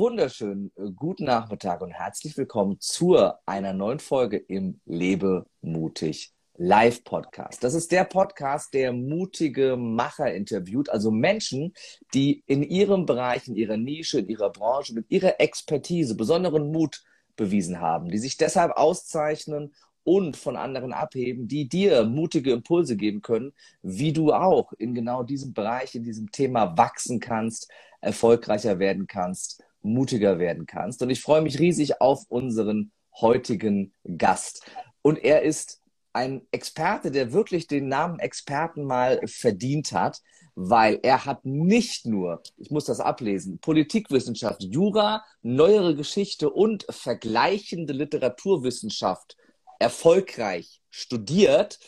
wunderschönen äh, guten Nachmittag und herzlich willkommen zu einer neuen Folge im Lebe mutig Live Podcast. Das ist der Podcast, der mutige Macher interviewt, also Menschen, die in ihrem Bereich, in ihrer Nische, in ihrer Branche mit ihrer Expertise besonderen Mut bewiesen haben, die sich deshalb auszeichnen und von anderen abheben, die dir mutige Impulse geben können, wie du auch in genau diesem Bereich, in diesem Thema wachsen kannst, erfolgreicher werden kannst, mutiger werden kannst. Und ich freue mich riesig auf unseren heutigen Gast. Und er ist ein Experte, der wirklich den Namen Experten mal verdient hat, weil er hat nicht nur, ich muss das ablesen, Politikwissenschaft, Jura, neuere Geschichte und vergleichende Literaturwissenschaft erfolgreich studiert,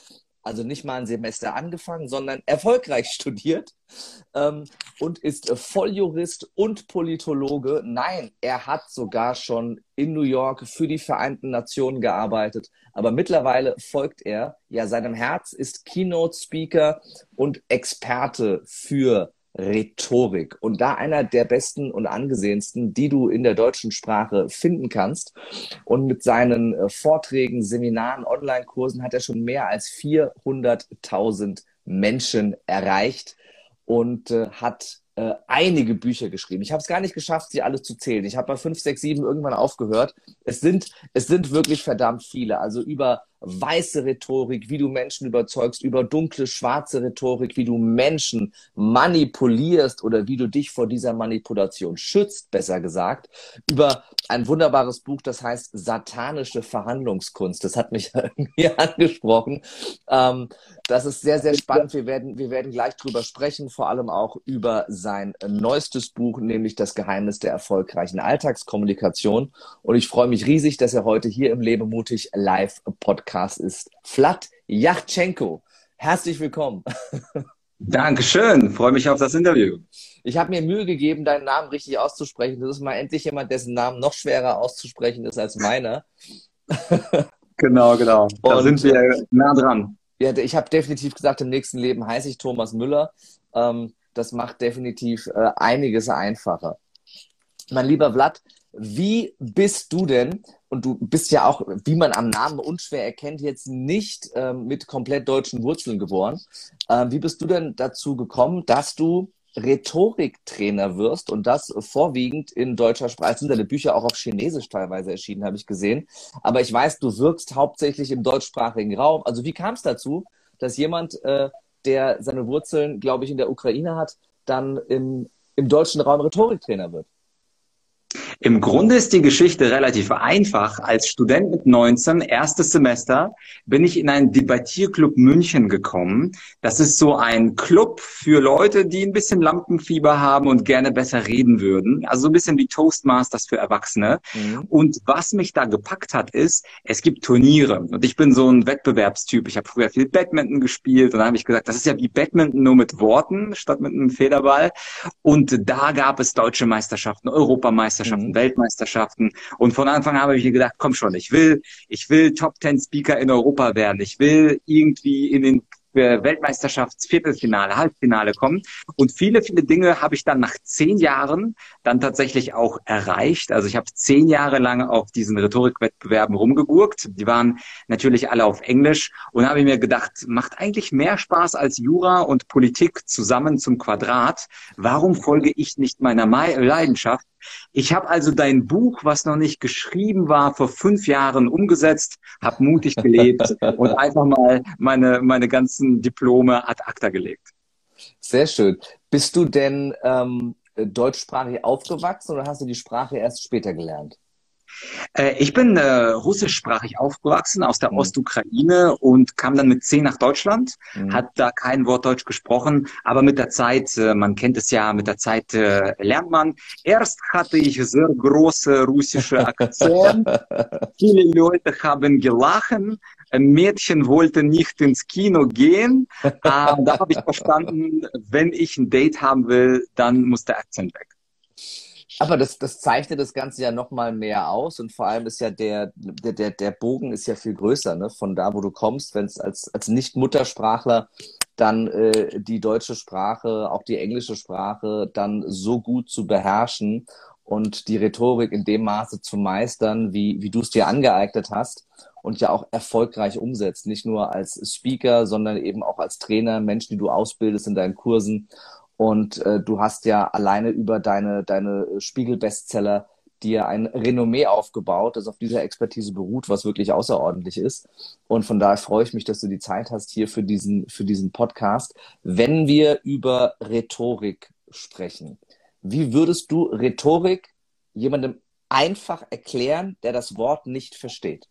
also nicht mal ein Semester angefangen, sondern erfolgreich studiert ähm, und ist Volljurist und Politologe. Nein, er hat sogar schon in New York für die Vereinten Nationen gearbeitet, aber mittlerweile folgt er ja seinem Herz, ist Keynote-Speaker und Experte für Rhetorik und da einer der besten und angesehensten, die du in der deutschen Sprache finden kannst. Und mit seinen äh, Vorträgen, Seminaren, Online-Kursen hat er schon mehr als 400.000 Menschen erreicht und äh, hat äh, einige Bücher geschrieben. Ich habe es gar nicht geschafft, sie alle zu zählen. Ich habe bei 5, 6, 7 irgendwann aufgehört. Es sind, es sind wirklich verdammt viele. Also über weiße Rhetorik, wie du Menschen überzeugst, über dunkle, schwarze Rhetorik, wie du Menschen manipulierst oder wie du dich vor dieser Manipulation schützt, besser gesagt, über ein wunderbares Buch, das heißt Satanische Verhandlungskunst. Das hat mich irgendwie angesprochen. Ähm, das ist sehr, sehr spannend. Wir werden, wir werden gleich drüber sprechen, vor allem auch über sein neuestes Buch, nämlich Das Geheimnis der erfolgreichen Alltagskommunikation. Und ich freue mich riesig, dass er heute hier im Lebe mutig live Podcast Podcast ist Vlad Yachtschenko. Herzlich willkommen. Dankeschön, freue mich auf das Interview. Ich habe mir Mühe gegeben, deinen Namen richtig auszusprechen. Das ist mal endlich jemand, dessen Namen noch schwerer auszusprechen ist als meiner. Genau, genau. Da Und, sind wir nah dran. Ja, ich habe definitiv gesagt, im nächsten Leben heiße ich Thomas Müller. Ähm, das macht definitiv äh, einiges einfacher. Mein lieber Vlad, wie bist du denn, und du bist ja auch, wie man am Namen unschwer erkennt, jetzt nicht ähm, mit komplett deutschen Wurzeln geboren. Ähm, wie bist du denn dazu gekommen, dass du Rhetoriktrainer wirst und das vorwiegend in deutscher Sprache. Es sind deine Bücher auch auf Chinesisch teilweise erschienen, habe ich gesehen. Aber ich weiß, du wirkst hauptsächlich im deutschsprachigen Raum. Also wie kam es dazu, dass jemand, äh, der seine Wurzeln, glaube ich, in der Ukraine hat, dann im, im deutschen Raum Rhetoriktrainer wird? Im Grunde ist die Geschichte relativ einfach. Als Student mit 19, erstes Semester, bin ich in einen Debattierclub München gekommen. Das ist so ein Club für Leute, die ein bisschen Lampenfieber haben und gerne besser reden würden. Also so ein bisschen wie Toastmasters für Erwachsene. Mhm. Und was mich da gepackt hat, ist, es gibt Turniere. Und ich bin so ein Wettbewerbstyp. Ich habe früher viel Badminton gespielt und dann habe ich gesagt, das ist ja wie Badminton nur mit Worten statt mit einem Federball. Und da gab es deutsche Meisterschaften, Europameisterschaften, mhm. Weltmeisterschaften. Und von Anfang an habe ich mir gedacht, komm schon, ich will, ich will Top Ten Speaker in Europa werden. Ich will irgendwie in den Weltmeisterschaftsviertelfinale, Halbfinale kommen. Und viele, viele Dinge habe ich dann nach zehn Jahren dann tatsächlich auch erreicht. Also ich habe zehn Jahre lang auf diesen Rhetorikwettbewerben rumgegurkt. Die waren natürlich alle auf Englisch und habe mir gedacht, macht eigentlich mehr Spaß als Jura und Politik zusammen zum Quadrat. Warum folge ich nicht meiner Leidenschaft ich habe also dein Buch, was noch nicht geschrieben war, vor fünf Jahren umgesetzt, habe mutig gelebt und einfach mal meine, meine ganzen Diplome ad acta gelegt. Sehr schön. Bist du denn ähm, deutschsprachig aufgewachsen oder hast du die Sprache erst später gelernt? Äh, ich bin äh, russischsprachig aufgewachsen aus der mhm. Ostukraine und kam dann mit zehn nach Deutschland, mhm. hat da kein Wort Deutsch gesprochen, aber mit der Zeit, äh, man kennt es ja, mit der Zeit äh, lernt man. Erst hatte ich sehr große russische Akzent, viele Leute haben gelachen, ein Mädchen wollte nicht ins Kino gehen. Äh, da habe ich verstanden, wenn ich ein Date haben will, dann muss der Akzent weg. Aber das, das zeichnet das Ganze ja nochmal mehr aus und vor allem ist ja der, der, der, der Bogen ist ja viel größer, ne? Von da, wo du kommst, wenn es als, als Nicht-Muttersprachler dann äh, die deutsche Sprache, auch die englische Sprache dann so gut zu beherrschen und die Rhetorik in dem Maße zu meistern, wie, wie du es dir angeeignet hast und ja auch erfolgreich umsetzt. Nicht nur als Speaker, sondern eben auch als Trainer, Menschen, die du ausbildest in deinen Kursen. Und äh, du hast ja alleine über deine, deine Spiegel-Bestseller dir ein Renommee aufgebaut, das auf dieser Expertise beruht, was wirklich außerordentlich ist. Und von daher freue ich mich, dass du die Zeit hast hier für diesen, für diesen Podcast. Wenn wir über Rhetorik sprechen, wie würdest du Rhetorik jemandem einfach erklären, der das Wort nicht versteht?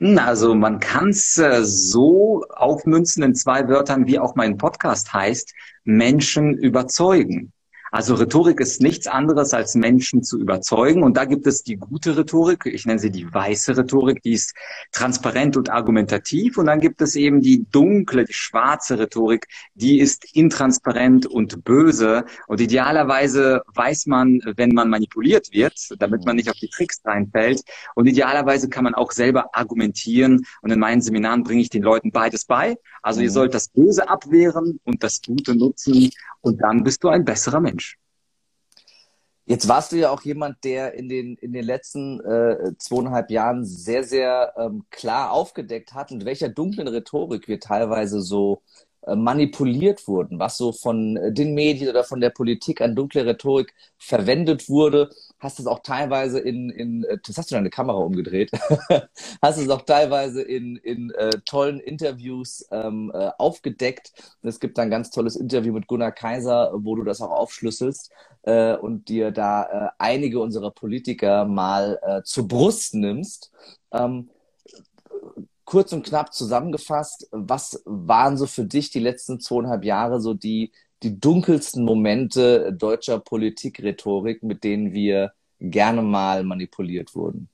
Hm, also man kann es äh, so aufmünzen in zwei Wörtern, wie auch mein Podcast heißt, Menschen überzeugen. Also Rhetorik ist nichts anderes als Menschen zu überzeugen. Und da gibt es die gute Rhetorik, ich nenne sie die weiße Rhetorik, die ist transparent und argumentativ. Und dann gibt es eben die dunkle, die schwarze Rhetorik, die ist intransparent und böse. Und idealerweise weiß man, wenn man manipuliert wird, damit man nicht auf die Tricks reinfällt. Und idealerweise kann man auch selber argumentieren. Und in meinen Seminaren bringe ich den Leuten beides bei. Also ihr mhm. sollt das Böse abwehren und das Gute nutzen. Und dann bist du ein besserer Mensch. Jetzt warst du ja auch jemand, der in den, in den letzten äh, zweieinhalb Jahren sehr, sehr ähm, klar aufgedeckt hat, mit welcher dunklen Rhetorik wir teilweise so äh, manipuliert wurden, was so von äh, den Medien oder von der Politik an dunkle Rhetorik verwendet wurde. Hast es auch teilweise in, in äh, das hast du deine Kamera umgedreht, hast es auch teilweise in, in äh, tollen Interviews ähm, äh, aufgedeckt. Es gibt ein ganz tolles Interview mit Gunnar Kaiser, wo du das auch aufschlüsselst äh, und dir da äh, einige unserer Politiker mal äh, zur Brust nimmst. Ähm, kurz und knapp zusammengefasst, was waren so für dich die letzten zweieinhalb Jahre so die, die dunkelsten Momente deutscher Politikrhetorik, mit denen wir gerne mal manipuliert wurden?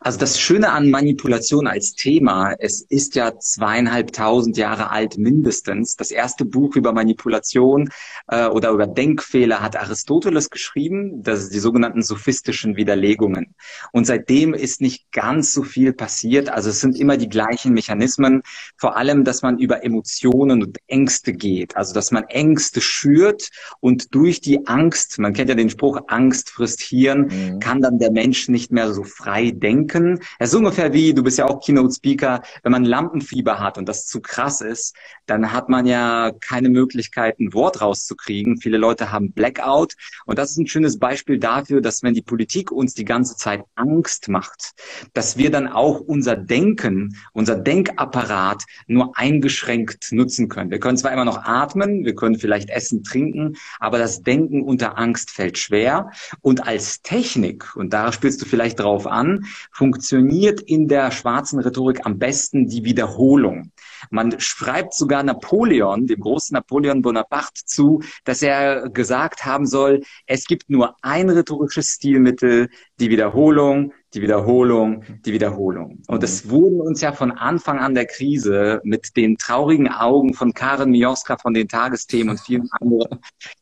Also das Schöne an Manipulation als Thema, es ist ja zweieinhalbtausend Jahre alt mindestens. Das erste Buch über Manipulation äh, oder über Denkfehler hat Aristoteles geschrieben, das ist die sogenannten sophistischen Widerlegungen. Und seitdem ist nicht ganz so viel passiert. Also es sind immer die gleichen Mechanismen, vor allem, dass man über Emotionen und Ängste geht. Also dass man Ängste schürt und durch die Angst, man kennt ja den Spruch, Angst frisst Hirn, mhm. kann dann der Mensch nicht mehr so frei denken. Es ist ungefähr wie, du bist ja auch Keynote-Speaker, wenn man Lampenfieber hat und das zu krass ist, dann hat man ja keine Möglichkeit, ein Wort rauszukriegen. Viele Leute haben Blackout und das ist ein schönes Beispiel dafür, dass wenn die Politik uns die ganze Zeit Angst macht, dass wir dann auch unser Denken, unser Denkapparat nur eingeschränkt nutzen können. Wir können zwar immer noch atmen, wir können vielleicht essen, trinken, aber das Denken unter Angst fällt schwer. Und als Technik, und da spielst du vielleicht drauf an, funktioniert in der schwarzen Rhetorik am besten die Wiederholung. Man schreibt sogar Napoleon, dem großen Napoleon Bonaparte zu, dass er gesagt haben soll, es gibt nur ein rhetorisches Stilmittel, die Wiederholung, die Wiederholung, die Wiederholung. Und es mhm. wurden uns ja von Anfang an der Krise mit den traurigen Augen von Karen Mioska von den Tagesthemen und vielen anderen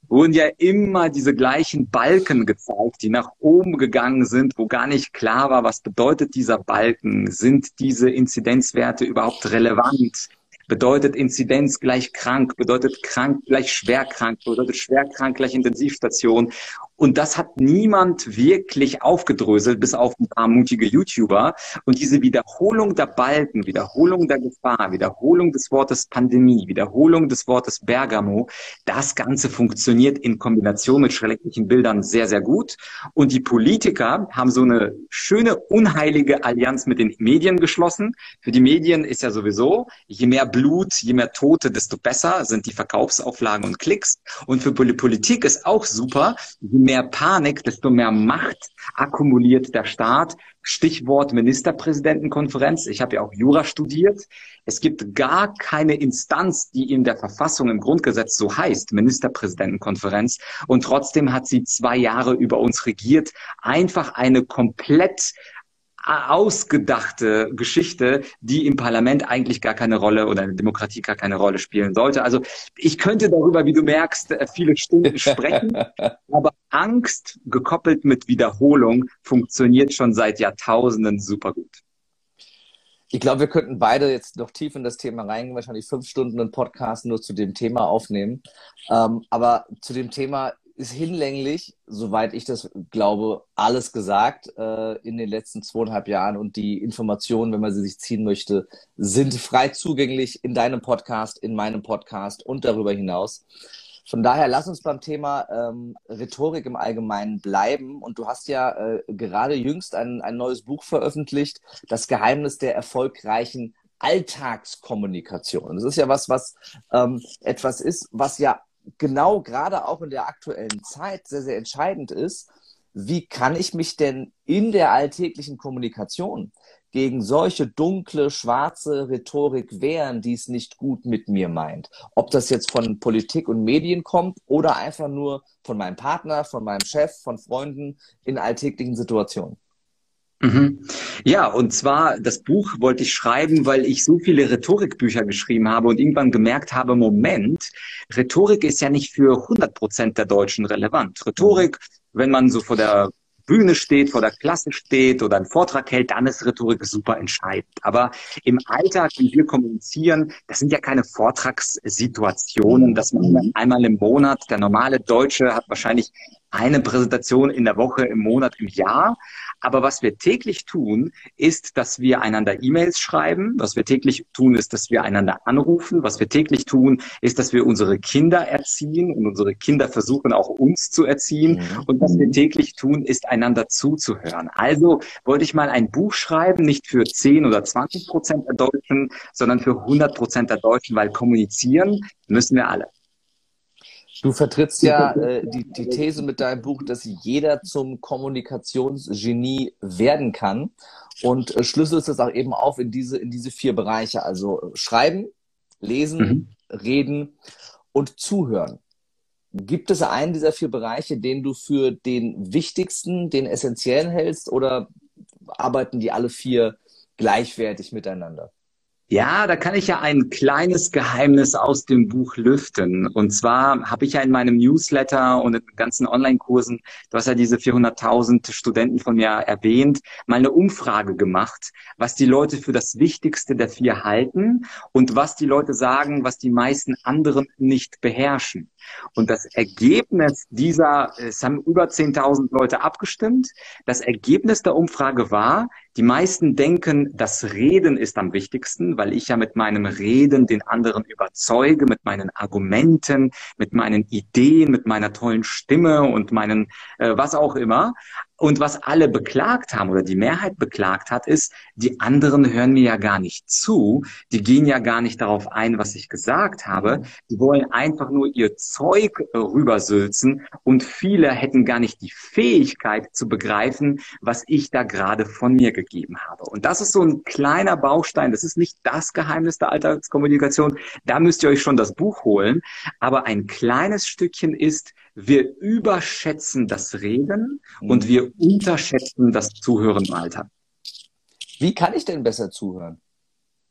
wurden ja immer diese gleichen Balken gezeigt, die nach oben gegangen sind, wo gar nicht klar war, was bedeutet dieser Balken? Sind diese Inzidenzwerte überhaupt relevant? bedeutet Inzidenz gleich krank, bedeutet krank gleich schwer krank, bedeutet schwer krank gleich Intensivstation. Und das hat niemand wirklich aufgedröselt, bis auf ein paar mutige YouTuber. Und diese Wiederholung der Balken, Wiederholung der Gefahr, Wiederholung des Wortes Pandemie, Wiederholung des Wortes Bergamo, das Ganze funktioniert in Kombination mit schrecklichen Bildern sehr, sehr gut. Und die Politiker haben so eine schöne, unheilige Allianz mit den Medien geschlossen. Für die Medien ist ja sowieso, je mehr Blut, je mehr Tote, desto besser sind die Verkaufsauflagen und Klicks. Und für Politik ist auch super, je mehr Panik, desto mehr Macht akkumuliert der Staat. Stichwort Ministerpräsidentenkonferenz. Ich habe ja auch Jura studiert. Es gibt gar keine Instanz, die in der Verfassung im Grundgesetz so heißt, Ministerpräsidentenkonferenz. Und trotzdem hat sie zwei Jahre über uns regiert. Einfach eine komplett ausgedachte Geschichte, die im Parlament eigentlich gar keine Rolle oder in der Demokratie gar keine Rolle spielen sollte. Also ich könnte darüber, wie du merkst, äh, viele Stunden sprechen, aber Angst gekoppelt mit Wiederholung funktioniert schon seit Jahrtausenden super gut. Ich glaube, wir könnten beide jetzt noch tief in das Thema reingehen, wahrscheinlich fünf Stunden einen Podcast nur zu dem Thema aufnehmen. Ähm, aber zu dem Thema ist hinlänglich, soweit ich das glaube, alles gesagt äh, in den letzten zweieinhalb Jahren und die Informationen, wenn man sie sich ziehen möchte, sind frei zugänglich in deinem Podcast, in meinem Podcast und darüber hinaus. Von daher lass uns beim Thema ähm, Rhetorik im Allgemeinen bleiben. Und du hast ja äh, gerade jüngst ein, ein neues Buch veröffentlicht, Das Geheimnis der erfolgreichen Alltagskommunikation. Das ist ja was, was ähm, etwas ist, was ja genau gerade auch in der aktuellen Zeit sehr, sehr entscheidend ist. Wie kann ich mich denn in der alltäglichen Kommunikation gegen solche dunkle, schwarze Rhetorik wehren, die es nicht gut mit mir meint? Ob das jetzt von Politik und Medien kommt oder einfach nur von meinem Partner, von meinem Chef, von Freunden in alltäglichen Situationen. Mhm. Ja, und zwar das Buch wollte ich schreiben, weil ich so viele Rhetorikbücher geschrieben habe und irgendwann gemerkt habe, Moment, Rhetorik ist ja nicht für 100 Prozent der Deutschen relevant. Rhetorik, wenn man so vor der Bühne steht, vor der Klasse steht oder einen Vortrag hält, dann ist Rhetorik super entscheidend. Aber im Alltag, wie wir kommunizieren, das sind ja keine Vortragssituationen, dass man einmal im Monat, der normale Deutsche hat wahrscheinlich eine Präsentation in der Woche, im Monat, im Jahr. Aber was wir täglich tun, ist, dass wir einander E-Mails schreiben. Was wir täglich tun, ist, dass wir einander anrufen. Was wir täglich tun, ist, dass wir unsere Kinder erziehen und unsere Kinder versuchen auch uns zu erziehen. Mhm. Und was wir täglich tun, ist einander zuzuhören. Also wollte ich mal ein Buch schreiben, nicht für 10 oder 20 Prozent der Deutschen, sondern für 100 Prozent der Deutschen, weil kommunizieren müssen wir alle. Du vertrittst ja äh, die, die These mit deinem Buch, dass jeder zum Kommunikationsgenie werden kann und äh, schlüsselst es auch eben auf in diese, in diese vier Bereiche, also äh, schreiben, lesen, mhm. reden und zuhören. Gibt es einen dieser vier Bereiche, den du für den wichtigsten, den essentiellen hältst oder arbeiten die alle vier gleichwertig miteinander? Ja, da kann ich ja ein kleines Geheimnis aus dem Buch lüften. Und zwar habe ich ja in meinem Newsletter und in ganzen Online-Kursen, du hast ja diese 400.000 Studenten von mir erwähnt, mal eine Umfrage gemacht, was die Leute für das Wichtigste der vier halten und was die Leute sagen, was die meisten anderen nicht beherrschen. Und das Ergebnis dieser, es haben über 10.000 Leute abgestimmt. Das Ergebnis der Umfrage war, die meisten denken, das Reden ist am wichtigsten, weil ich ja mit meinem Reden den anderen überzeuge, mit meinen Argumenten, mit meinen Ideen, mit meiner tollen Stimme und meinen äh, was auch immer. Und was alle beklagt haben oder die Mehrheit beklagt hat, ist, die anderen hören mir ja gar nicht zu, die gehen ja gar nicht darauf ein, was ich gesagt habe, die wollen einfach nur ihr Zeug rübersülzen und viele hätten gar nicht die Fähigkeit zu begreifen, was ich da gerade von mir gegeben habe. Und das ist so ein kleiner Baustein, das ist nicht das Geheimnis der Alltagskommunikation, da müsst ihr euch schon das Buch holen, aber ein kleines Stückchen ist, wir überschätzen das Reden mhm. und wir unterschätzen das Zuhören im Alltag. Wie kann ich denn besser zuhören?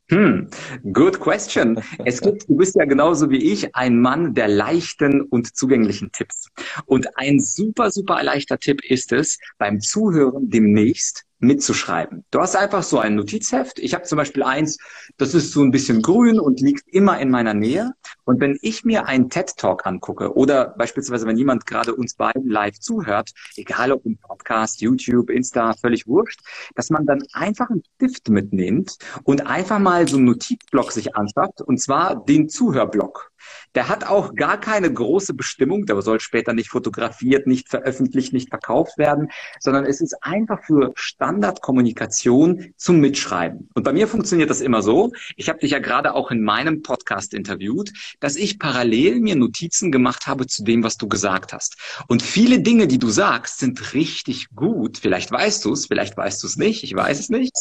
Hm, good question. Es gibt, du bist ja genauso wie ich ein Mann der leichten und zugänglichen Tipps. Und ein super, super leichter Tipp ist es, beim Zuhören demnächst mitzuschreiben. Du hast einfach so ein Notizheft. Ich habe zum Beispiel eins, das ist so ein bisschen grün und liegt immer in meiner Nähe. Und wenn ich mir einen TED-Talk angucke oder beispielsweise, wenn jemand gerade uns beiden live zuhört, egal ob im Podcast, YouTube, Insta, völlig wurscht, dass man dann einfach einen Stift mitnimmt und einfach mal so einen Notizblock sich anschafft, und zwar den Zuhörblock. Der hat auch gar keine große Bestimmung, der soll später nicht fotografiert, nicht veröffentlicht, nicht verkauft werden, sondern es ist einfach für Standardkommunikation zum Mitschreiben. Und bei mir funktioniert das immer so, ich habe dich ja gerade auch in meinem Podcast interviewt, dass ich parallel mir Notizen gemacht habe zu dem, was du gesagt hast. Und viele Dinge, die du sagst, sind richtig gut. Vielleicht weißt du es, vielleicht weißt du es nicht, ich weiß es nicht.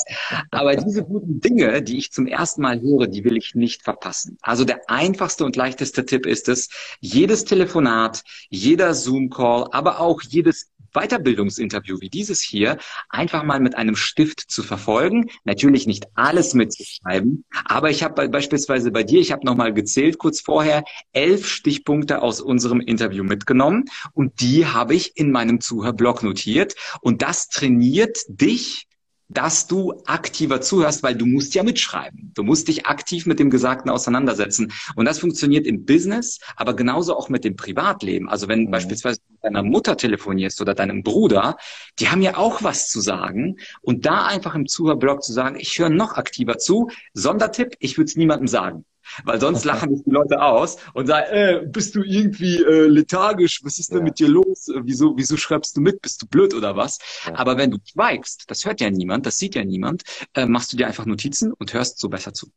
Aber diese guten Dinge, die ich zum ersten Mal höre, die will ich nicht verpassen. Also der einfachste und leichteste Tipp ist es, jedes Telefonat, jeder Zoom-Call, aber auch jedes Weiterbildungsinterview wie dieses hier einfach mal mit einem Stift zu verfolgen. Natürlich nicht alles mitzuschreiben, aber ich habe beispielsweise bei dir, ich habe nochmal gezählt kurz vorher, elf Stichpunkte aus unserem Interview mitgenommen und die habe ich in meinem Zuhörblog notiert und das trainiert dich dass du aktiver zuhörst, weil du musst ja mitschreiben. Du musst dich aktiv mit dem Gesagten auseinandersetzen. Und das funktioniert im Business, aber genauso auch mit dem Privatleben. Also wenn mhm. beispielsweise deiner Mutter telefonierst oder deinem Bruder, die haben ja auch was zu sagen. Und da einfach im Zuhörblog zu sagen, ich höre noch aktiver zu. Sondertipp, ich würde es niemandem sagen. Weil sonst lachen dich die Leute aus und sagen, äh, bist du irgendwie äh, lethargisch? Was ist denn ja. mit dir los? Wieso, wieso schreibst du mit? Bist du blöd oder was? Ja. Aber wenn du schweigst, das hört ja niemand, das sieht ja niemand, äh, machst du dir einfach Notizen und hörst so besser zu.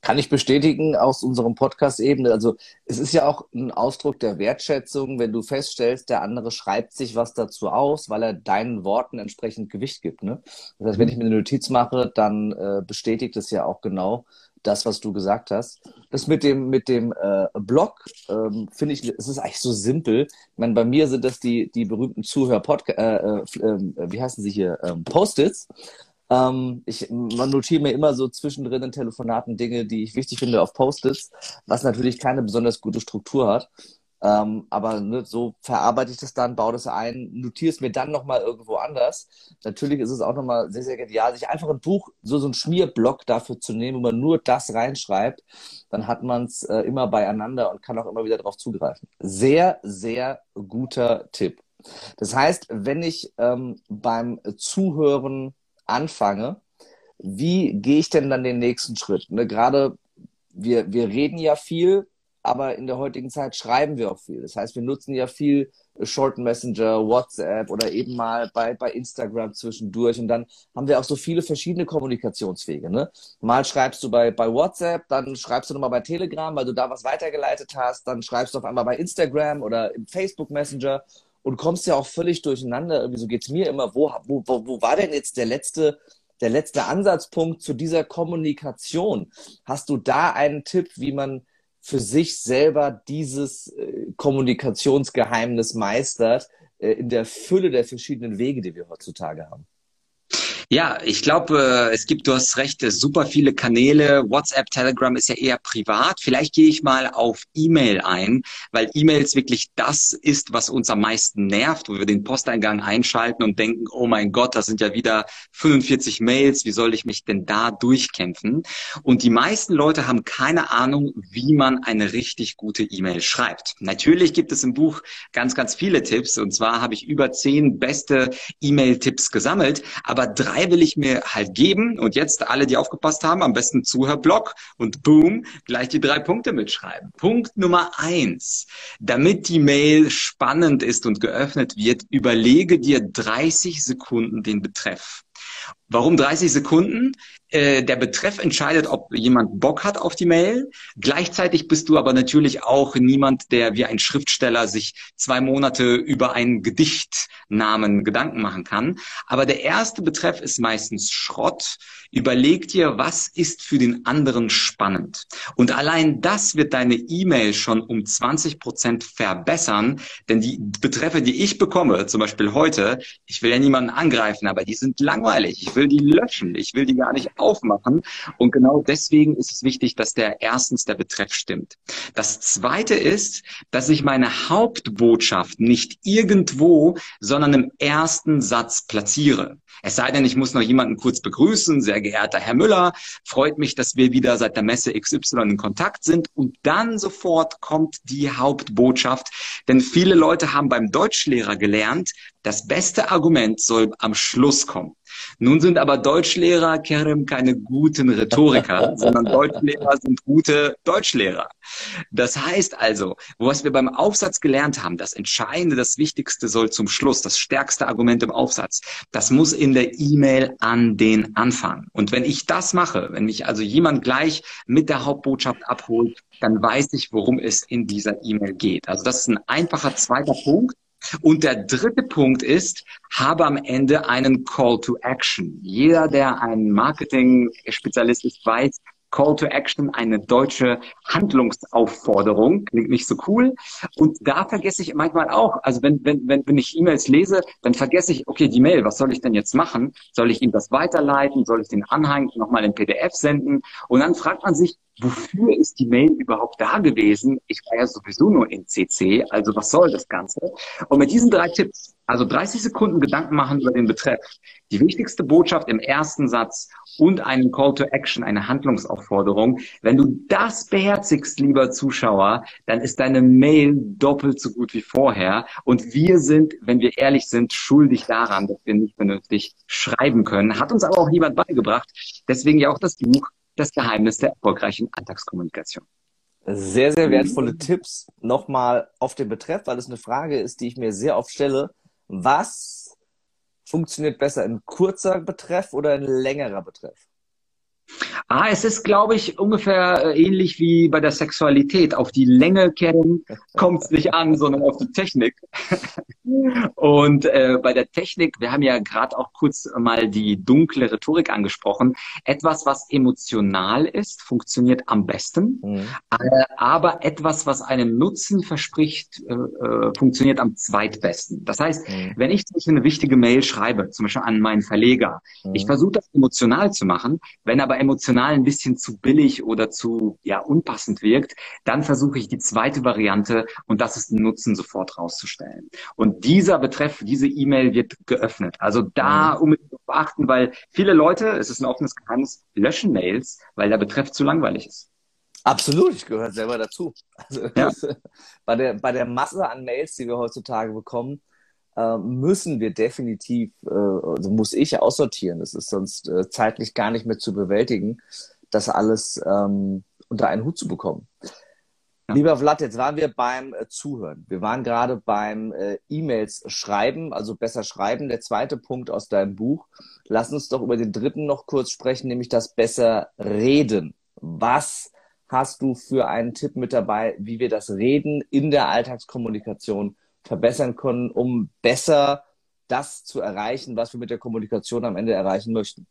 Kann ich bestätigen aus unserem Podcast eben. Also es ist ja auch ein Ausdruck der Wertschätzung, wenn du feststellst, der andere schreibt sich was dazu aus, weil er deinen Worten entsprechend Gewicht gibt. Ne? Das heißt, wenn ich mir eine Notiz mache, dann äh, bestätigt es ja auch genau, das, was du gesagt hast. Das mit dem, mit dem äh, Blog, ähm, finde ich, es ist eigentlich so simpel. Ich meine, bei mir sind das die, die berühmten Zuhör-Podcast, äh, äh, äh, wie heißen sie hier, ähm, Post-its. Ähm, ich man notiere mir immer so zwischendrin in Telefonaten Dinge, die ich wichtig finde auf Post-its, was natürlich keine besonders gute Struktur hat. Ähm, aber ne, so verarbeite ich das dann, baue das ein, notiere es mir dann nochmal irgendwo anders. Natürlich ist es auch nochmal sehr, sehr genial, sich einfach ein Buch, so, so ein Schmierblock dafür zu nehmen, wo man nur das reinschreibt. Dann hat man es äh, immer beieinander und kann auch immer wieder darauf zugreifen. Sehr, sehr guter Tipp. Das heißt, wenn ich ähm, beim Zuhören anfange, wie gehe ich denn dann den nächsten Schritt? Ne, Gerade wir, wir reden ja viel, aber in der heutigen Zeit schreiben wir auch viel. Das heißt, wir nutzen ja viel Short Messenger, WhatsApp oder eben mal bei, bei Instagram zwischendurch. Und dann haben wir auch so viele verschiedene Kommunikationswege. Ne? Mal schreibst du bei, bei WhatsApp, dann schreibst du nochmal bei Telegram, weil du da was weitergeleitet hast, dann schreibst du auf einmal bei Instagram oder im Facebook Messenger und kommst ja auch völlig durcheinander. Irgendwie so geht's mir immer. Wo, wo, wo, wo war denn jetzt der letzte der letzte Ansatzpunkt zu dieser Kommunikation. Hast du da einen Tipp, wie man für sich selber dieses äh, Kommunikationsgeheimnis meistert äh, in der Fülle der verschiedenen Wege, die wir heutzutage haben. Ja, ich glaube, es gibt, du hast recht, super viele Kanäle. WhatsApp, Telegram ist ja eher privat. Vielleicht gehe ich mal auf E-Mail ein, weil E-Mails wirklich das ist, was uns am meisten nervt, wo wir den Posteingang einschalten und denken, oh mein Gott, das sind ja wieder 45 Mails, wie soll ich mich denn da durchkämpfen? Und die meisten Leute haben keine Ahnung, wie man eine richtig gute E-Mail schreibt. Natürlich gibt es im Buch ganz, ganz viele Tipps. Und zwar habe ich über zehn beste E-Mail-Tipps gesammelt, aber drei drei will ich mir halt geben. Und jetzt alle, die aufgepasst haben, am besten Zuhörblock und boom, gleich die drei Punkte mitschreiben. Punkt Nummer eins. Damit die Mail spannend ist und geöffnet wird, überlege dir 30 Sekunden den Betreff. Warum 30 Sekunden? Äh, der Betreff entscheidet, ob jemand Bock hat auf die Mail. Gleichzeitig bist du aber natürlich auch niemand, der wie ein Schriftsteller sich zwei Monate über einen Gedichtnamen Gedanken machen kann. Aber der erste Betreff ist meistens Schrott. Überleg dir, was ist für den anderen spannend. Und allein das wird deine E-Mail schon um 20 Prozent verbessern. Denn die Betreffe, die ich bekomme, zum Beispiel heute, ich will ja niemanden angreifen, aber die sind langweilig. Ich will die löschen. Ich will die gar nicht aufmachen. Und genau deswegen ist es wichtig, dass der erstens der Betreff stimmt. Das zweite ist, dass ich meine Hauptbotschaft nicht irgendwo, sondern im ersten Satz platziere. Es sei denn, ich muss noch jemanden kurz begrüßen. Sehr geehrter Herr Müller, freut mich, dass wir wieder seit der Messe XY in Kontakt sind. Und dann sofort kommt die Hauptbotschaft. Denn viele Leute haben beim Deutschlehrer gelernt, das beste Argument soll am Schluss kommen. Nun sind aber Deutschlehrer, Kerem, keine guten Rhetoriker, sondern Deutschlehrer sind gute Deutschlehrer. Das heißt also, was wir beim Aufsatz gelernt haben, das Entscheidende, das Wichtigste soll zum Schluss, das stärkste Argument im Aufsatz, das muss in der E-Mail an den Anfang. Und wenn ich das mache, wenn mich also jemand gleich mit der Hauptbotschaft abholt, dann weiß ich, worum es in dieser E-Mail geht. Also das ist ein einfacher zweiter Punkt. Und der dritte Punkt ist, habe am Ende einen Call to Action. Jeder, der ein Marketing-Spezialist ist, weiß, Call to Action, eine deutsche Handlungsaufforderung. Klingt nicht so cool. Und da vergesse ich manchmal auch, also wenn, wenn, wenn, wenn ich E-Mails lese, dann vergesse ich, okay, die Mail, was soll ich denn jetzt machen? Soll ich ihm das weiterleiten? Soll ich den Anhang nochmal in PDF senden? Und dann fragt man sich, wofür ist die Mail überhaupt da gewesen? Ich war ja sowieso nur in CC, also was soll das Ganze? Und mit diesen drei Tipps Also 30 Sekunden Gedanken machen über den Betreff. Die wichtigste Botschaft im ersten Satz und einen Call to Action, eine Handlungsaufforderung. Wenn du das beherzigst, lieber Zuschauer, dann ist deine Mail doppelt so gut wie vorher. Und wir sind, wenn wir ehrlich sind, schuldig daran, dass wir nicht vernünftig schreiben können. Hat uns aber auch niemand beigebracht. Deswegen ja auch das Buch Das Geheimnis der erfolgreichen Alltagskommunikation. Sehr, sehr wertvolle Tipps nochmal auf den Betreff, weil es eine Frage ist, die ich mir sehr oft stelle was funktioniert besser, ein kurzer Betreff oder ein längerer Betreff? Ah, es ist, glaube ich, ungefähr äh, ähnlich wie bei der Sexualität. Auf die Länge kennen kommt es nicht an, sondern auf die Technik. Und äh, bei der Technik, wir haben ja gerade auch kurz mal die dunkle Rhetorik angesprochen. Etwas, was emotional ist, funktioniert am besten. Mhm. Äh, aber etwas, was einen Nutzen verspricht, äh, äh, funktioniert am zweitbesten. Das heißt, mhm. wenn ich zum Beispiel eine wichtige Mail schreibe, zum Beispiel an meinen Verleger, mhm. ich versuche das emotional zu machen, wenn aber emotional ein bisschen zu billig oder zu ja unpassend wirkt, dann versuche ich die zweite Variante und das ist den Nutzen sofort rauszustellen. Und dieser Betreff, diese E-Mail wird geöffnet. Also da mhm. unbedingt beachten, weil viele Leute, es ist ein offenes Geheimnis, löschen Mails, weil der Betreff zu langweilig ist. Absolut, ich gehöre selber dazu. Also ja. bei, der, bei der Masse an Mails, die wir heutzutage bekommen, äh, müssen wir definitiv, äh, also muss ich aussortieren. Das ist sonst äh, zeitlich gar nicht mehr zu bewältigen, das alles ähm, unter einen Hut zu bekommen. Ja. Lieber Vlad, jetzt waren wir beim äh, Zuhören. Wir waren gerade beim äh, E-Mails schreiben, also besser schreiben. Der zweite Punkt aus deinem Buch. Lass uns doch über den dritten noch kurz sprechen, nämlich das besser reden. Was hast du für einen Tipp mit dabei, wie wir das Reden in der Alltagskommunikation verbessern können, um besser das zu erreichen, was wir mit der Kommunikation am Ende erreichen möchten?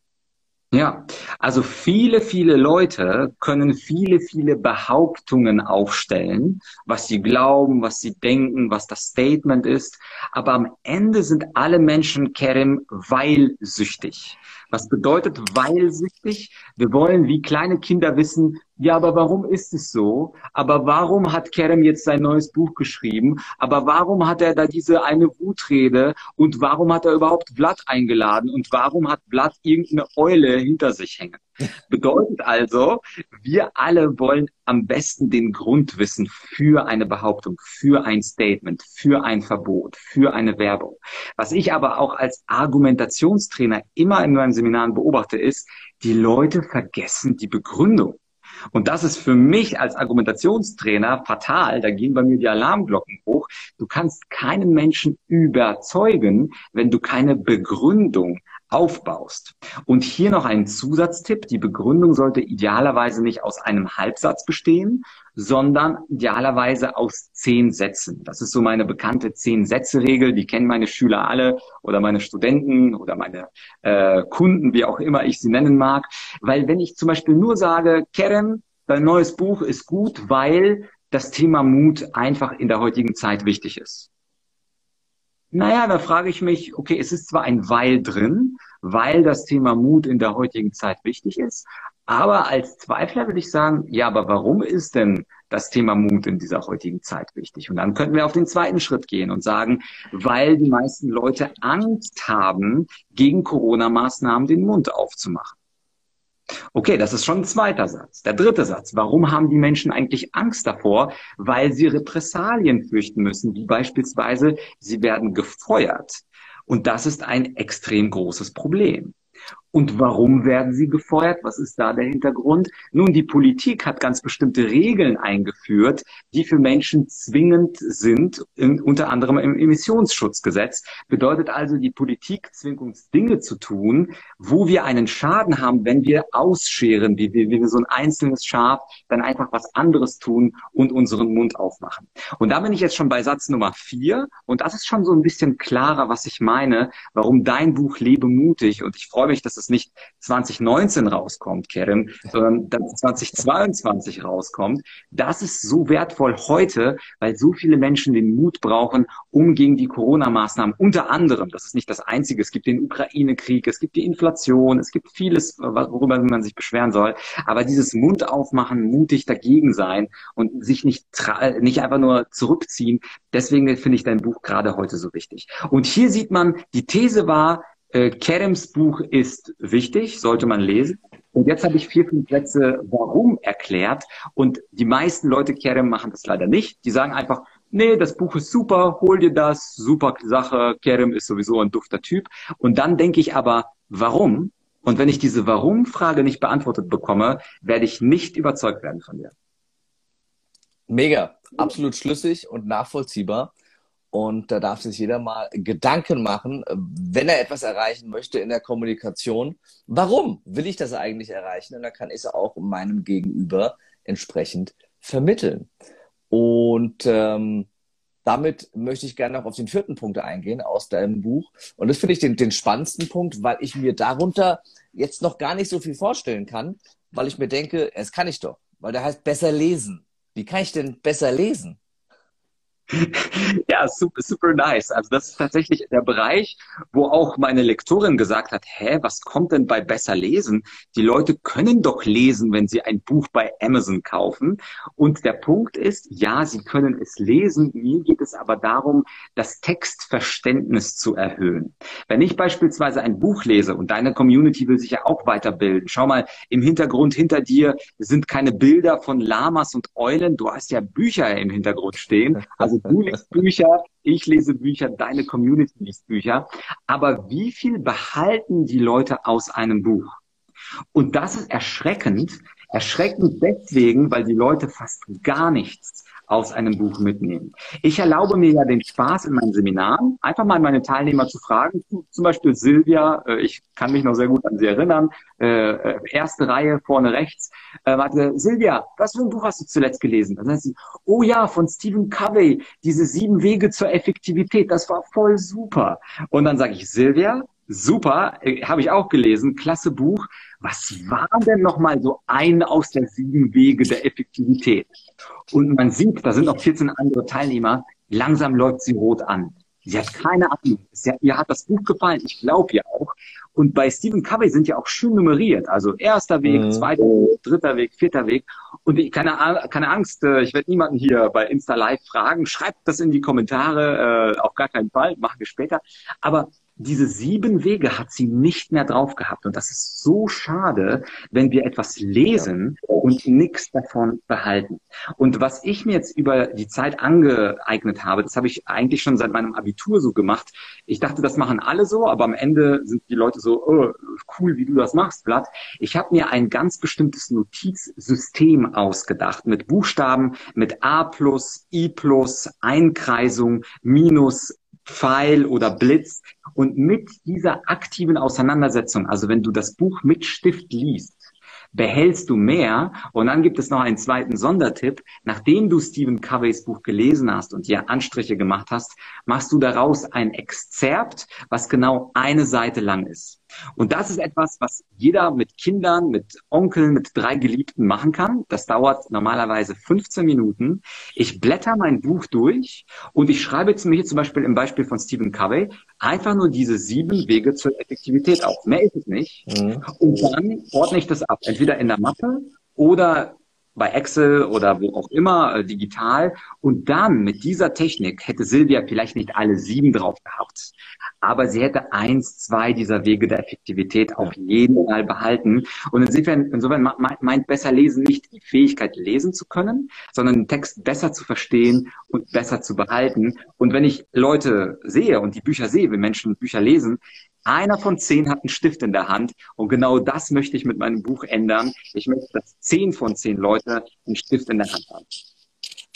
Ja, also viele, viele Leute können viele, viele Behauptungen aufstellen, was sie glauben, was sie denken, was das Statement ist. Aber am Ende sind alle Menschen, Kerem, weilsüchtig. Was bedeutet weilsüchtig? Wir wollen wie kleine Kinder wissen, ja, aber warum ist es so? Aber warum hat Kerem jetzt sein neues Buch geschrieben? Aber warum hat er da diese eine Wutrede? Und warum hat er überhaupt Blatt eingeladen? Und warum hat Blatt irgendeine Eule hinter sich hängen? Bedeutet also, wir alle wollen am besten den Grund wissen für eine Behauptung, für ein Statement, für ein Verbot, für eine Werbung. Was ich aber auch als Argumentationstrainer immer in meinen Seminaren beobachte, ist, die Leute vergessen die Begründung. Und das ist für mich als Argumentationstrainer fatal. Da gehen bei mir die Alarmglocken hoch. Du kannst keinen Menschen überzeugen, wenn du keine Begründung aufbaust. Und hier noch ein Zusatztipp. Die Begründung sollte idealerweise nicht aus einem Halbsatz bestehen, sondern idealerweise aus zehn Sätzen. Das ist so meine bekannte Zehn-Sätze-Regel. Die kennen meine Schüler alle oder meine Studenten oder meine äh, Kunden, wie auch immer ich sie nennen mag. Weil wenn ich zum Beispiel nur sage, Kerem, dein neues Buch ist gut, weil das Thema Mut einfach in der heutigen Zeit wichtig ist. Naja, da frage ich mich, okay, es ist zwar ein Weil drin, weil das Thema Mut in der heutigen Zeit wichtig ist, aber als Zweifler würde ich sagen, ja, aber warum ist denn das Thema Mut in dieser heutigen Zeit wichtig? Und dann könnten wir auf den zweiten Schritt gehen und sagen, weil die meisten Leute Angst haben, gegen Corona-Maßnahmen den Mund aufzumachen. Okay, das ist schon ein zweiter Satz. Der dritte Satz. Warum haben die Menschen eigentlich Angst davor? Weil sie Repressalien fürchten müssen, wie beispielsweise sie werden gefeuert. Und das ist ein extrem großes Problem. Und warum werden sie gefeuert? Was ist da der Hintergrund? Nun, die Politik hat ganz bestimmte Regeln eingeführt, die für Menschen zwingend sind, in, unter anderem im Emissionsschutzgesetz. Bedeutet also, die Politik zwingt uns Dinge zu tun, wo wir einen Schaden haben, wenn wir ausscheren, wie wir, wie wir so ein einzelnes Schaf dann einfach was anderes tun und unseren Mund aufmachen. Und da bin ich jetzt schon bei Satz Nummer vier. Und das ist schon so ein bisschen klarer, was ich meine, warum dein Buch Lebe mutig. Und ich freue mich, dass es nicht 2019 rauskommt, Kerem, sondern dass es 2022 rauskommt. Das ist so wertvoll heute, weil so viele Menschen den Mut brauchen, um gegen die Corona-Maßnahmen, unter anderem, das ist nicht das Einzige, es gibt den Ukraine-Krieg, es gibt die Inflation, es gibt vieles, worüber man sich beschweren soll, aber dieses Mund aufmachen, mutig dagegen sein und sich nicht, nicht einfach nur zurückziehen, deswegen finde ich dein Buch gerade heute so wichtig. Und hier sieht man, die These war, äh, Kerems Buch ist wichtig, sollte man lesen. Und jetzt habe ich vier, fünf Sätze warum erklärt. Und die meisten Leute Kerem machen das leider nicht. Die sagen einfach, nee, das Buch ist super, hol dir das, super Sache, Kerem ist sowieso ein dufter Typ. Und dann denke ich aber, warum? Und wenn ich diese Warum-Frage nicht beantwortet bekomme, werde ich nicht überzeugt werden von dir. Mega, absolut schlüssig und nachvollziehbar. Und da darf sich jeder mal Gedanken machen, wenn er etwas erreichen möchte in der Kommunikation. Warum will ich das eigentlich erreichen? Und da kann ich es auch meinem Gegenüber entsprechend vermitteln. Und ähm, damit möchte ich gerne noch auf den vierten Punkt eingehen aus deinem Buch. Und das finde ich den, den spannendsten Punkt, weil ich mir darunter jetzt noch gar nicht so viel vorstellen kann, weil ich mir denke, es kann ich doch, weil der heißt besser lesen. Wie kann ich denn besser lesen? Ja, super, super nice. Also das ist tatsächlich der Bereich, wo auch meine Lektorin gesagt hat, hä, was kommt denn bei besser lesen? Die Leute können doch lesen, wenn sie ein Buch bei Amazon kaufen. Und der Punkt ist, ja, sie können es lesen. Mir geht es aber darum, das Textverständnis zu erhöhen. Wenn ich beispielsweise ein Buch lese und deine Community will sich ja auch weiterbilden. Schau mal, im Hintergrund hinter dir sind keine Bilder von Lamas und Eulen. Du hast ja Bücher im Hintergrund stehen. Also du liest Bücher, ich lese Bücher, deine Community liest Bücher. Aber wie viel behalten die Leute aus einem Buch? Und das ist erschreckend. Erschreckend deswegen, weil die Leute fast gar nichts aus einem Buch mitnehmen. Ich erlaube mir ja den Spaß in meinen Seminaren, einfach mal meine Teilnehmer zu fragen, zum Beispiel Silvia, äh, ich kann mich noch sehr gut an sie erinnern, äh, äh, erste Reihe vorne rechts, warte, Silvia, was für ein Buch hast du zuletzt gelesen? Dann sagt sie, oh ja, von Stephen Covey, diese sieben Wege zur Effektivität, das war voll super. Und dann sage ich, Silvia, super, habe ich auch gelesen, klasse Buch. Was war denn nochmal so ein aus der sieben Wege der Effektivität? Und man sieht, da sind noch 14 andere Teilnehmer, langsam läuft sie rot an. Sie hat keine Ahnung. Sie, ihr hat das Buch gefallen, ich glaube ja auch. Und bei Stephen Covey sind ja auch schön nummeriert. Also erster Weg, mhm. zweiter Weg, dritter Weg, vierter Weg. Und ich, keine, keine Angst, äh, ich werde niemanden hier bei Insta Live fragen. Schreibt das in die Kommentare, äh, auf gar keinen Fall, machen wir später. Aber diese sieben Wege hat sie nicht mehr drauf gehabt. Und das ist so schade, wenn wir etwas lesen und nichts davon behalten. Und was ich mir jetzt über die Zeit angeeignet habe, das habe ich eigentlich schon seit meinem Abitur so gemacht. Ich dachte, das machen alle so, aber am Ende sind die Leute so, oh, cool, wie du das machst, Blatt. Ich habe mir ein ganz bestimmtes Notizsystem ausgedacht mit Buchstaben, mit A plus, I plus, Einkreisung, Minus, Pfeil oder Blitz. Und mit dieser aktiven Auseinandersetzung, also wenn du das Buch mit Stift liest, behältst du mehr. Und dann gibt es noch einen zweiten Sondertipp. Nachdem du Stephen Coveys Buch gelesen hast und dir Anstriche gemacht hast, machst du daraus ein Exzerpt, was genau eine Seite lang ist. Und das ist etwas, was jeder mit Kindern, mit Onkeln, mit drei Geliebten machen kann. Das dauert normalerweise 15 Minuten. Ich blätter mein Buch durch und ich schreibe zu mir zum Beispiel im Beispiel von Stephen Covey einfach nur diese sieben Wege zur Effektivität auf. Mehr ist es nicht. Mhm. Und dann ordne ich das ab. Entweder in der Mappe oder bei Excel oder wo auch immer äh, digital. Und dann mit dieser Technik hätte Silvia vielleicht nicht alle sieben drauf gehabt, aber sie hätte eins, zwei dieser Wege der Effektivität auf jeden Fall behalten. Und insofern, insofern meint besser lesen nicht die Fähigkeit, lesen zu können, sondern den Text besser zu verstehen und besser zu behalten. Und wenn ich Leute sehe und die Bücher sehe, wenn Menschen Bücher lesen, einer von zehn hat einen Stift in der Hand und genau das möchte ich mit meinem Buch ändern. Ich möchte, dass zehn von zehn Leute einen Stift in der Hand haben.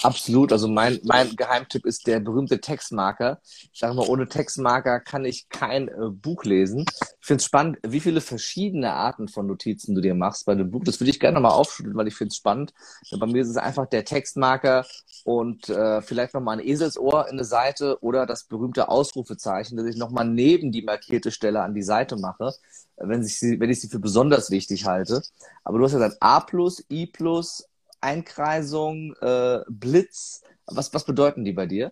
Absolut. Also mein, mein Geheimtipp ist der berühmte Textmarker. Ich sage mal, ohne Textmarker kann ich kein äh, Buch lesen. Ich finde es spannend, wie viele verschiedene Arten von Notizen du dir machst bei dem Buch. Das würde ich gerne nochmal aufschütteln, weil ich finde es spannend. Bei mir ist es einfach der Textmarker und äh, vielleicht nochmal ein Eselsohr in eine Seite oder das berühmte Ausrufezeichen, das ich nochmal neben die markierte Stelle an die Seite mache, wenn ich sie, wenn ich sie für besonders wichtig halte. Aber du hast ja dann A I Einkreisung, äh, Blitz. Was, was bedeuten die bei dir?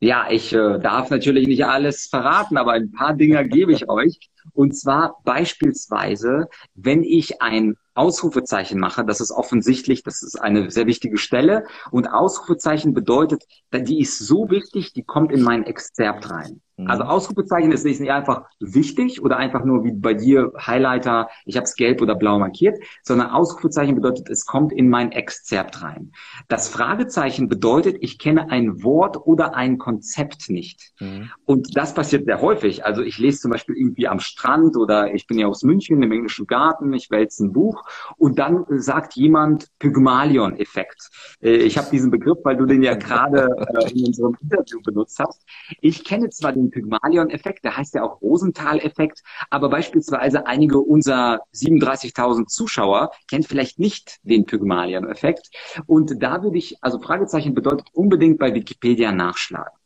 Ja, ich äh, darf natürlich nicht alles verraten, aber ein paar Dinge gebe ich euch. Und zwar beispielsweise, wenn ich ein Ausrufezeichen mache, das ist offensichtlich, das ist eine sehr wichtige Stelle. Und Ausrufezeichen bedeutet, die ist so wichtig, die kommt in mein Exzerpt rein. Mhm. Also Ausrufezeichen ist nicht einfach wichtig oder einfach nur wie bei dir Highlighter, ich habe es gelb oder blau markiert, sondern Ausrufezeichen bedeutet, es kommt in mein Exzerpt rein. Das Fragezeichen bedeutet, ich kenne ein Wort oder ein Konzept nicht. Mhm. Und das passiert sehr häufig. Also ich lese zum Beispiel irgendwie am Strand oder ich bin ja aus München im englischen Garten, ich wälze ein Buch und dann sagt jemand Pygmalion-Effekt. Äh, ich habe diesen Begriff, weil du den ja gerade äh, in unserem Interview benutzt hast. Ich kenne zwar den Pygmalion-Effekt, der heißt ja auch Rosenthal-Effekt, aber beispielsweise einige unserer 37.000 Zuschauer kennen vielleicht nicht den Pygmalion-Effekt. Und da würde ich, also Fragezeichen bedeutet unbedingt bei Wikipedia nachschlagen.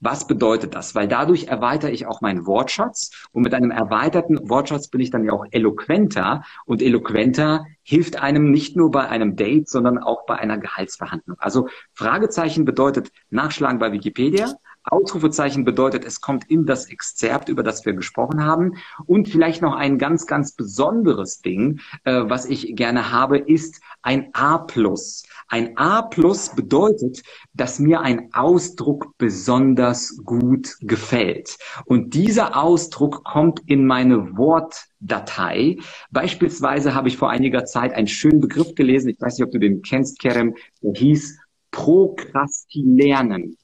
Was bedeutet das? Weil dadurch erweitere ich auch meinen Wortschatz und mit einem erweiterten Wortschatz bin ich dann ja auch eloquenter und eloquenter hilft einem nicht nur bei einem Date, sondern auch bei einer Gehaltsverhandlung. Also Fragezeichen bedeutet Nachschlagen bei Wikipedia, Ausrufezeichen bedeutet, es kommt in das Exzerpt, über das wir gesprochen haben. Und vielleicht noch ein ganz, ganz besonderes Ding, äh, was ich gerne habe, ist ein A+. Ein A plus bedeutet, dass mir ein Ausdruck besonders gut gefällt. Und dieser Ausdruck kommt in meine Wortdatei. Beispielsweise habe ich vor einiger Zeit einen schönen Begriff gelesen. Ich weiß nicht, ob du den kennst, Kerem. Der hieß Prokrastilernen.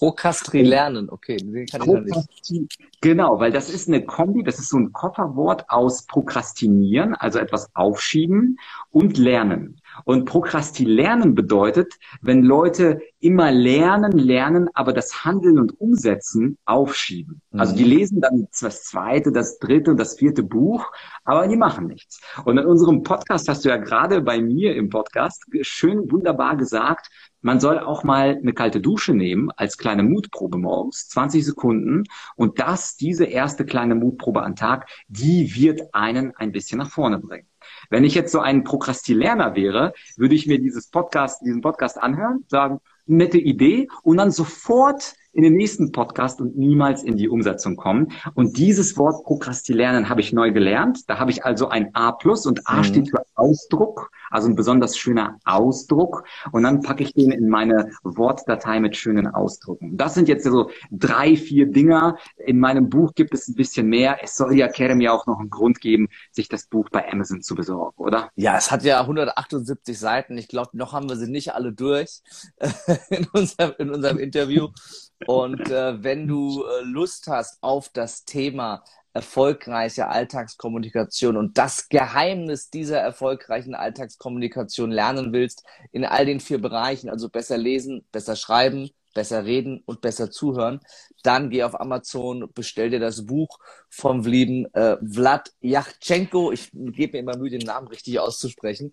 Prokrastilernen, okay, den kann ich nicht. Genau, weil das ist eine Kombi, das ist so ein Kofferwort aus Prokrastinieren, also etwas aufschieben und lernen. Und Prokrastilernen bedeutet, wenn Leute immer lernen, lernen, aber das Handeln und Umsetzen aufschieben. Mhm. Also die mhm. lesen dann das zweite, das dritte und das vierte Buch, aber die machen nichts. Und in unserem Podcast hast du ja gerade bei mir im Podcast schön wunderbar gesagt, man soll auch mal eine kalte Dusche nehmen als kleine Mutprobe morgens, 20 Sekunden. Und das, diese erste kleine Mutprobe am Tag, die wird einen ein bisschen nach vorne bringen. Wenn ich jetzt so ein Prokrastilerner wäre, würde ich mir dieses Podcast, diesen Podcast anhören, sagen, nette Idee und dann sofort in den nächsten Podcast und niemals in die Umsetzung kommen. Und dieses Wort Prokrastilernen habe ich neu gelernt. Da habe ich also ein A plus und A mhm. steht für Ausdruck, also ein besonders schöner Ausdruck. Und dann packe ich den in meine Wortdatei mit schönen Ausdrucken. Das sind jetzt so drei, vier Dinger. In meinem Buch gibt es ein bisschen mehr. Es soll ja Kerem ja auch noch einen Grund geben, sich das Buch bei Amazon zu besorgen, oder? Ja, es hat ja 178 Seiten. Ich glaube, noch haben wir sie nicht alle durch in unserem, in unserem Interview. Und äh, wenn du äh, Lust hast auf das Thema erfolgreiche Alltagskommunikation und das Geheimnis dieser erfolgreichen Alltagskommunikation lernen willst, in all den vier Bereichen, also besser lesen, besser schreiben, besser reden und besser zuhören, dann geh auf Amazon, bestell dir das Buch vom lieben äh, Vlad Yachtchenko. Ich gebe mir immer Mühe, den Namen richtig auszusprechen.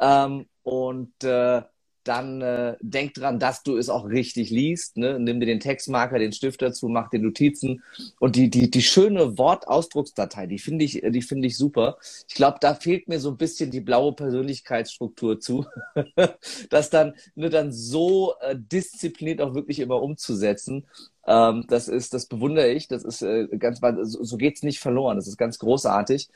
Ähm, und äh, dann äh, denk dran, dass du es auch richtig liest. Ne? Nimm dir den Textmarker, den Stift dazu, mach dir Notizen und die die die schöne Wortausdrucksdatei, die finde ich die finde ich super. Ich glaube, da fehlt mir so ein bisschen die blaue Persönlichkeitsstruktur zu, das dann ne, dann so äh, diszipliniert auch wirklich immer umzusetzen. Ähm, das ist das bewundere ich. Das ist äh, ganz so, so geht's nicht verloren. Das ist ganz großartig.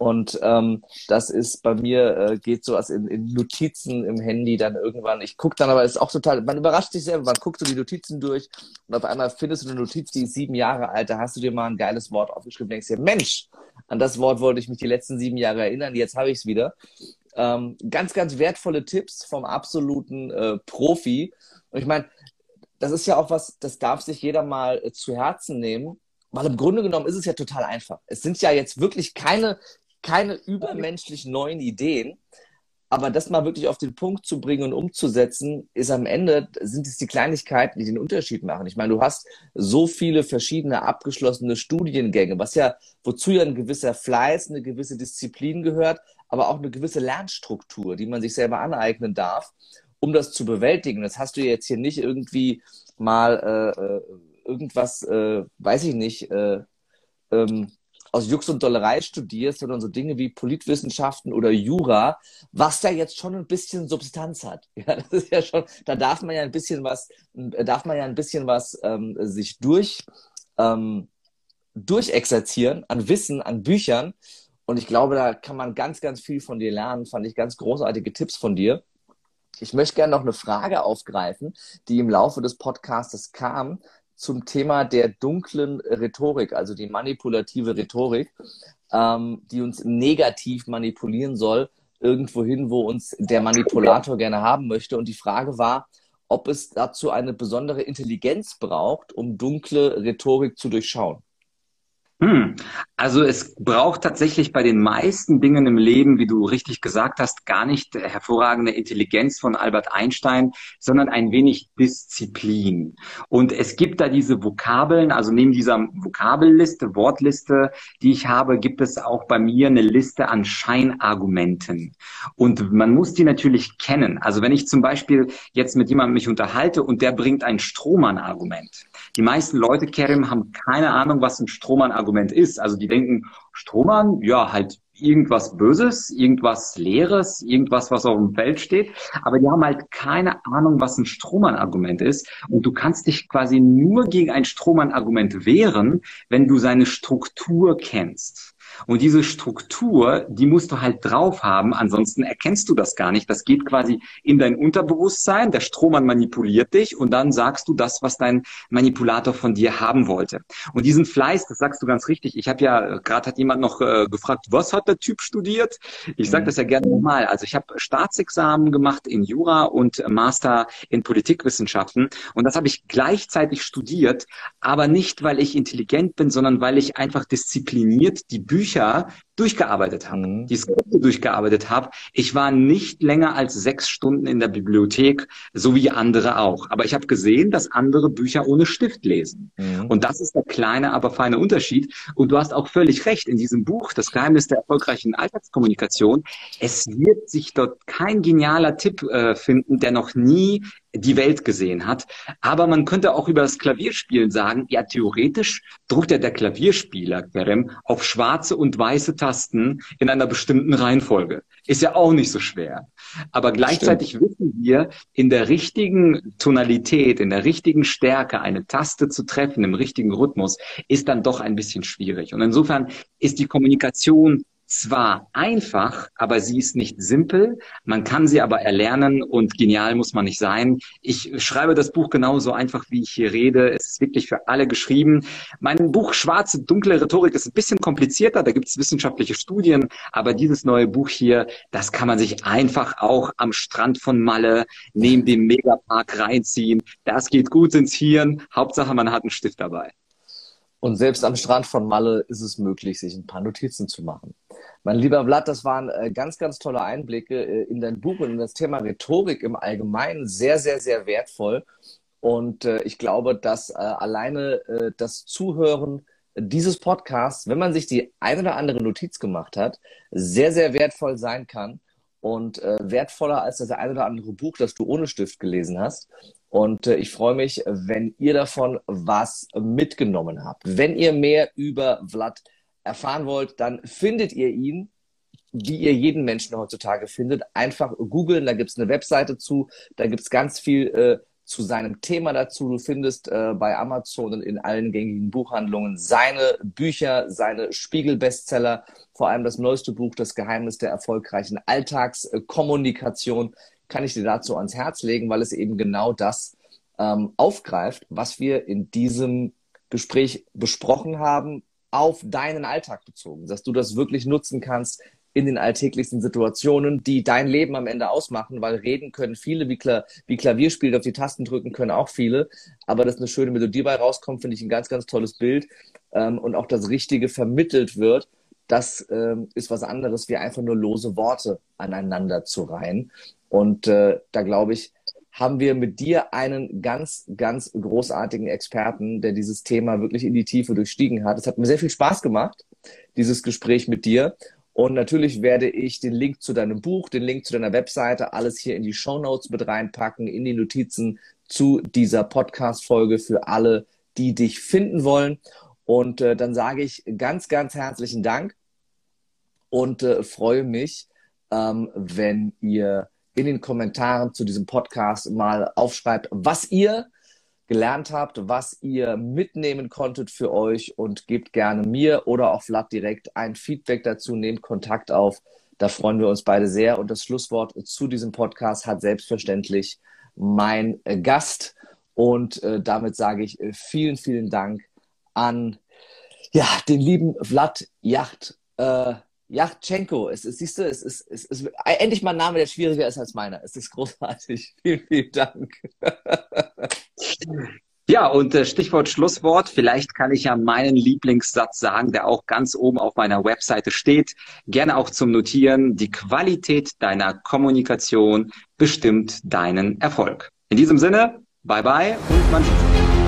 Und ähm, das ist bei mir, äh, geht so als in, in Notizen im Handy dann irgendwann. Ich gucke dann aber, ist auch total, man überrascht sich selber, man guckt so die Notizen durch und auf einmal findest du eine Notiz, die ist sieben Jahre alt, da hast du dir mal ein geiles Wort aufgeschrieben, denkst dir, Mensch, an das Wort wollte ich mich die letzten sieben Jahre erinnern, jetzt habe ich es wieder. Ähm, ganz, ganz wertvolle Tipps vom absoluten äh, Profi. Und ich meine, das ist ja auch was, das darf sich jeder mal äh, zu Herzen nehmen. Weil im Grunde genommen ist es ja total einfach. Es sind ja jetzt wirklich keine keine übermenschlich neuen Ideen. aber das mal wirklich auf den Punkt zu bringen und umzusetzen, ist am Ende, sind es die Kleinigkeiten, die den Unterschied machen. Ich meine, du hast so viele verschiedene abgeschlossene Studiengänge, was ja, wozu ja ein gewisser Fleiß, eine gewisse Disziplin gehört, aber auch eine gewisse Lernstruktur, die man sich selber aneignen darf, um das zu bewältigen. Das hast du jetzt hier nicht irgendwie mal äh, äh irgendwas, äh, weiß ich nicht, äh, ähm, aus Jux und Dollerei studierst, sondern so Dinge wie Politwissenschaften oder Jura, was da jetzt schon ein bisschen Substanz hat. Ja, das ist ja schon, da darf man ja ein bisschen was, darf man ja ein bisschen was ähm, sich durch ähm, durchexerzieren an Wissen, an Büchern. Und ich glaube, da kann man ganz, ganz viel von dir lernen. Fand ich ganz großartige Tipps von dir. Ich möchte gerne noch eine Frage aufgreifen, die im Laufe des Podcasts kam zum Thema der dunklen Rhetorik, also die manipulative Rhetorik, ähm, die uns negativ manipulieren soll, irgendwo hin, wo uns der Manipulator gerne haben möchte. Und die Frage war, ob es dazu eine besondere Intelligenz braucht, um dunkle Rhetorik zu durchschauen. Hm. Also es braucht tatsächlich bei den meisten Dingen im Leben, wie du richtig gesagt hast, gar nicht hervorragende Intelligenz von Albert Einstein, sondern ein wenig Disziplin. Und es gibt da diese Vokabeln, also neben dieser Vokabelliste, Wortliste, die ich habe, gibt es auch bei mir eine Liste an Scheinargumenten. Und man muss die natürlich kennen. Also wenn ich zum Beispiel jetzt mit jemandem mich unterhalte und der bringt ein Strohmann-Argument. Die meisten Leute, Kerim, haben keine Ahnung, was ein Strohmann-Argument Argument ist. Also die denken, Strohmann, ja, halt irgendwas Böses, irgendwas Leeres, irgendwas, was auf dem Feld steht. Aber die haben halt keine Ahnung, was ein Strohmann-Argument ist. Und du kannst dich quasi nur gegen ein Strohmann-Argument wehren, wenn du seine Struktur kennst. Und diese Struktur, die musst du halt drauf haben, ansonsten erkennst du das gar nicht. Das geht quasi in dein Unterbewusstsein, der Strohmann manipuliert dich und dann sagst du das, was dein Manipulator von dir haben wollte. Und diesen Fleiß, das sagst du ganz richtig. Ich habe ja, gerade hat jemand noch äh, gefragt, was hat der Typ studiert? Ich sage mhm. das ja gerne nochmal. Also ich habe Staatsexamen gemacht in Jura und Master in Politikwissenschaften und das habe ich gleichzeitig studiert, aber nicht, weil ich intelligent bin, sondern weil ich einfach diszipliniert die Bücher Bücher durchgearbeitet habe, mhm. die Skripte durchgearbeitet habe. Ich war nicht länger als sechs Stunden in der Bibliothek, so wie andere auch. Aber ich habe gesehen, dass andere Bücher ohne Stift lesen. Mhm. Und das ist der kleine, aber feine Unterschied. Und du hast auch völlig recht. In diesem Buch, Das Geheimnis der erfolgreichen Alltagskommunikation, es wird sich dort kein genialer Tipp äh, finden, der noch nie die Welt gesehen hat. Aber man könnte auch über das Klavierspielen sagen, ja, theoretisch druckt ja der Klavierspieler, Kerem, auf schwarze und weiße Tasten in einer bestimmten Reihenfolge. Ist ja auch nicht so schwer. Aber gleichzeitig Stimmt. wissen wir, in der richtigen Tonalität, in der richtigen Stärke eine Taste zu treffen, im richtigen Rhythmus, ist dann doch ein bisschen schwierig. Und insofern ist die Kommunikation zwar einfach, aber sie ist nicht simpel. Man kann sie aber erlernen und genial muss man nicht sein. Ich schreibe das Buch genauso einfach, wie ich hier rede. Es ist wirklich für alle geschrieben. Mein Buch Schwarze, dunkle Rhetorik ist ein bisschen komplizierter. Da gibt es wissenschaftliche Studien. Aber dieses neue Buch hier, das kann man sich einfach auch am Strand von Malle neben dem Megapark reinziehen. Das geht gut ins Hirn. Hauptsache, man hat einen Stift dabei. Und selbst am Strand von Malle ist es möglich, sich ein paar Notizen zu machen. Mein lieber Vlad, das waren äh, ganz, ganz tolle Einblicke äh, in dein Buch und in das Thema Rhetorik im Allgemeinen. Sehr, sehr, sehr wertvoll. Und äh, ich glaube, dass alleine das Zuhören dieses Podcasts, wenn man sich die eine oder andere Notiz gemacht hat, sehr, sehr wertvoll sein kann und wertvoller als das eine oder andere Buch, das du ohne Stift gelesen hast. Und äh, ich freue mich, wenn ihr davon was mitgenommen habt. Wenn ihr mehr über Vlad erfahren wollt, dann findet ihr ihn, wie ihr jeden Menschen heutzutage findet. Einfach googeln, da gibt's eine Webseite zu, da gibt's ganz viel äh, zu seinem Thema dazu. Du findest äh, bei Amazon und in allen gängigen Buchhandlungen seine Bücher, seine Spiegel-Bestseller, vor allem das neueste Buch, Das Geheimnis der erfolgreichen Alltagskommunikation kann ich dir dazu ans Herz legen, weil es eben genau das ähm, aufgreift, was wir in diesem Gespräch besprochen haben, auf deinen Alltag bezogen, dass du das wirklich nutzen kannst in den alltäglichsten Situationen, die dein Leben am Ende ausmachen, weil reden können viele, wie, Kla wie Klavierspielen auf die Tasten drücken können auch viele, aber dass eine schöne Melodie bei rauskommt, finde ich ein ganz, ganz tolles Bild. Ähm, und auch das Richtige vermittelt wird das ähm, ist was anderes, wie einfach nur lose Worte aneinander zu reihen. Und äh, da glaube ich, haben wir mit dir einen ganz, ganz großartigen Experten, der dieses Thema wirklich in die Tiefe durchstiegen hat. Es hat mir sehr viel Spaß gemacht, dieses Gespräch mit dir. Und natürlich werde ich den Link zu deinem Buch, den Link zu deiner Webseite, alles hier in die Show Notes mit reinpacken, in die Notizen zu dieser Podcast-Folge für alle, die dich finden wollen. Und äh, dann sage ich ganz, ganz herzlichen Dank und äh, freue mich, ähm, wenn ihr in den Kommentaren zu diesem Podcast mal aufschreibt, was ihr gelernt habt, was ihr mitnehmen konntet für euch und gebt gerne mir oder auch Vlad direkt ein Feedback dazu, nehmt Kontakt auf. Da freuen wir uns beide sehr. Und das Schlusswort zu diesem Podcast hat selbstverständlich mein Gast. Und äh, damit sage ich äh, vielen, vielen Dank an ja, den lieben Vlad Yacht. Äh, Yachtchenko, es ist, siehst du, es ist, es ist endlich mal ein Name, der schwieriger ist als meiner. Es ist großartig. Vielen, vielen Dank. Ja, und äh, Stichwort Schlusswort. Vielleicht kann ich ja meinen Lieblingssatz sagen, der auch ganz oben auf meiner Webseite steht. Gerne auch zum Notieren. Die Qualität deiner Kommunikation bestimmt deinen Erfolg. In diesem Sinne, bye bye und man sieht.